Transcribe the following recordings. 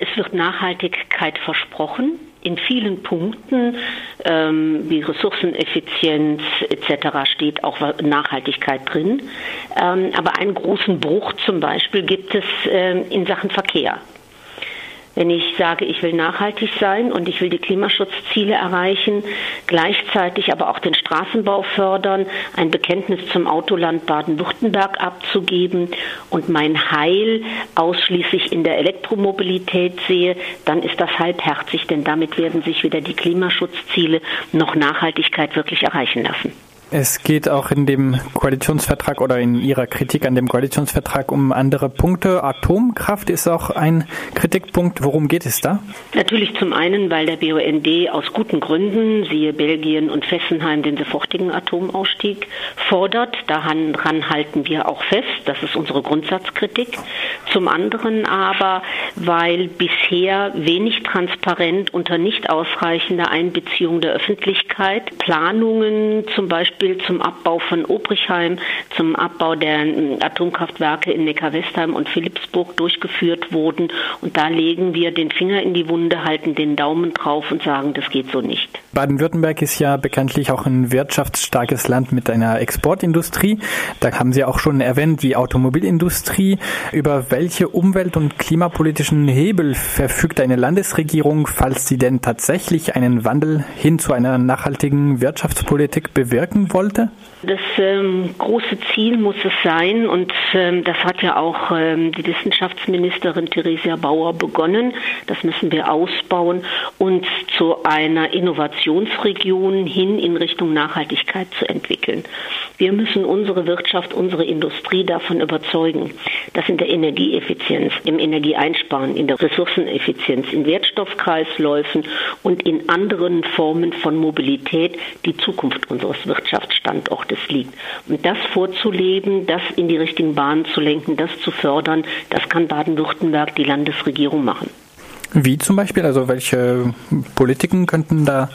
Es wird Nachhaltigkeit versprochen in vielen Punkten ähm, wie Ressourceneffizienz etc. steht auch Nachhaltigkeit drin. Ähm, aber einen großen Bruch zum Beispiel gibt es ähm, in Sachen Verkehr. Wenn ich sage, ich will nachhaltig sein und ich will die Klimaschutzziele erreichen, gleichzeitig aber auch den Straßenbau fördern, ein Bekenntnis zum Autoland Baden-Württemberg abzugeben und mein Heil ausschließlich in der Elektromobilität sehe, dann ist das halbherzig, denn damit werden sich weder die Klimaschutzziele noch Nachhaltigkeit wirklich erreichen lassen. Es geht auch in dem Koalitionsvertrag oder in Ihrer Kritik an dem Koalitionsvertrag um andere Punkte. Atomkraft ist auch ein Kritikpunkt. Worum geht es da? Natürlich zum einen, weil der BUND aus guten Gründen, siehe Belgien und Fessenheim, den sofortigen Atomausstieg fordert. Daran halten wir auch fest. Das ist unsere Grundsatzkritik. Zum anderen aber, weil bisher wenig transparent unter nicht ausreichender Einbeziehung der Öffentlichkeit Planungen zum Beispiel Beispiel zum Abbau von Obrichheim, zum Abbau der ähm, Atomkraftwerke in Neckar-Westheim und Philipsburg durchgeführt wurden. Und da legen wir den Finger in die Wunde, halten den Daumen drauf und sagen, das geht so nicht. Baden-Württemberg ist ja bekanntlich auch ein wirtschaftsstarkes Land mit einer Exportindustrie. Da haben Sie auch schon erwähnt, die Automobilindustrie. Über welche umwelt- und klimapolitischen Hebel verfügt eine Landesregierung, falls sie denn tatsächlich einen Wandel hin zu einer nachhaltigen Wirtschaftspolitik bewirken wollte? Das ähm, große Ziel muss es sein, und ähm, das hat ja auch ähm, die Wissenschaftsministerin Theresia Bauer begonnen. Das müssen wir ausbauen, uns zu einer Innovationsregion hin in Richtung Nachhaltigkeit zu entwickeln. Wir müssen unsere Wirtschaft, unsere Industrie davon überzeugen, dass in der Energieeffizienz, im Energieeinsparen, in der Ressourceneffizienz, in Wertstoffkreisläufen und in anderen Formen von Mobilität die Zukunft unseres Wirtschaftsstandortes liegt. Und das vorzuleben, das in die richtigen Bahnen zu lenken, das zu fördern, das kann Baden-Württemberg, die Landesregierung machen. Wie zum Beispiel? Also welche Politiken könnten da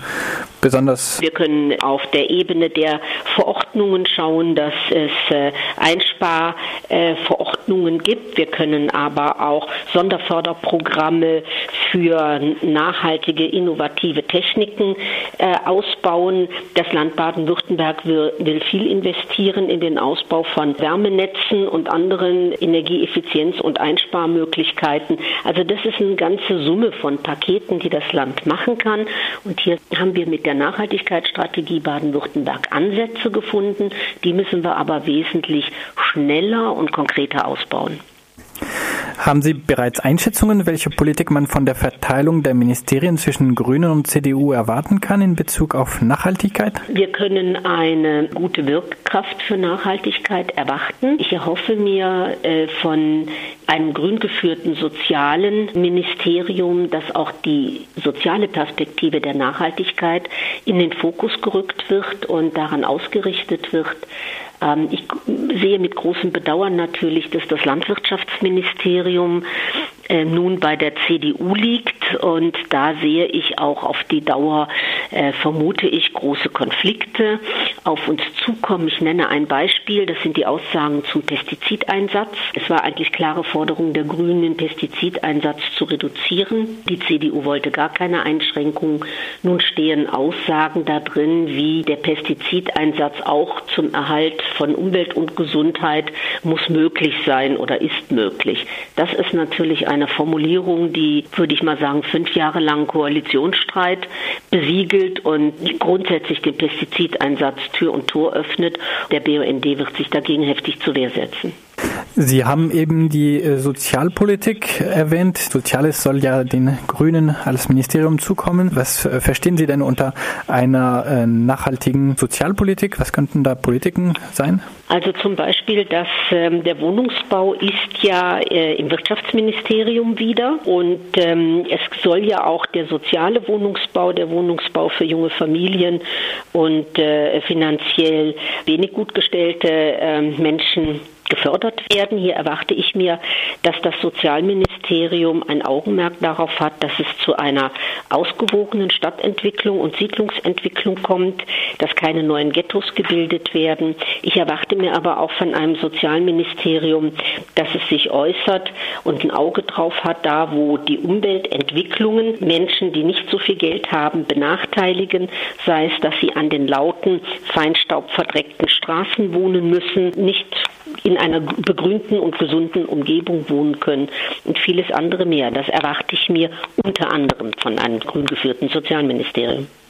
besonders? Wir können auf der Ebene der Verordnungen schauen, dass es äh, Einsparverordnungen gibt. Wir können aber auch Sonderförderprogramme für nachhaltige, innovative Techniken äh, ausbauen. Das Land Baden-Württemberg will viel investieren in den Ausbau von Wärmenetzen und anderen Energieeffizienz- und Einsparmöglichkeiten. Also das ist eine ganze Summe von Paketen, die das Land machen kann. Und hier haben wir mit der Nachhaltigkeitsstrategie Baden-Württemberg Ansätze gefunden. Die müssen wir aber wesentlich schneller und konkreter ausbauen. Haben Sie bereits Einschätzungen, welche Politik man von der Verteilung der Ministerien zwischen Grünen und CDU erwarten kann in Bezug auf Nachhaltigkeit? Wir können eine gute Wirkkraft für Nachhaltigkeit erwarten. Ich erhoffe mir äh, von einem grün geführten sozialen Ministerium, dass auch die soziale Perspektive der Nachhaltigkeit in den Fokus gerückt wird und daran ausgerichtet wird. Ähm, ich sehe mit großem Bedauern natürlich, dass das Landwirtschaftsministerium äh, nun bei der CDU liegt und da sehe ich auch auf die Dauer, äh, vermute ich, große Konflikte auf uns zukommen. Ich nenne ein Beispiel, das sind die Aussagen zum Pestizideinsatz. Es war eigentlich klare Forderung der Grünen, den Pestizideinsatz zu reduzieren. Die CDU wollte gar keine Einschränkungen. Nun stehen Aussagen da drin, wie der Pestizideinsatz auch zum Erhalt von Umwelt und Gesundheit muss möglich sein oder ist möglich. Das ist natürlich eine Formulierung, die, würde ich mal sagen, fünf Jahre lang Koalitionsstreit besiegelt und grundsätzlich den Pestizideinsatz Tür und Tor öffnet. Der BUND wird sich dagegen heftig zur Wehr setzen. Sie haben eben die äh, Sozialpolitik erwähnt. Soziales soll ja den Grünen als Ministerium zukommen. Was äh, verstehen Sie denn unter einer äh, nachhaltigen Sozialpolitik? Was könnten da Politiken sein? Also zum Beispiel, dass ähm, der Wohnungsbau ist ja äh, im Wirtschaftsministerium wieder und ähm, es soll ja auch der soziale Wohnungsbau, der Wohnungsbau für junge Familien und äh, finanziell wenig gut gestellte äh, Menschen gefördert werden. Hier erwarte ich mir, dass das Sozialministerium ein Augenmerk darauf hat, dass es zu einer ausgewogenen Stadtentwicklung und Siedlungsentwicklung kommt, dass keine neuen Ghettos gebildet werden. Ich erwarte mir aber auch von einem Sozialministerium, dass es sich äußert und ein Auge drauf hat, da wo die Umweltentwicklungen Menschen, die nicht so viel Geld haben, benachteiligen, sei es, dass sie an den lauten, feinstaubverdreckten Straßen wohnen müssen, nicht in einer begrünten und gesunden Umgebung wohnen können und vieles andere mehr. Das erwarte ich mir unter anderem von einem grün geführten Sozialministerium.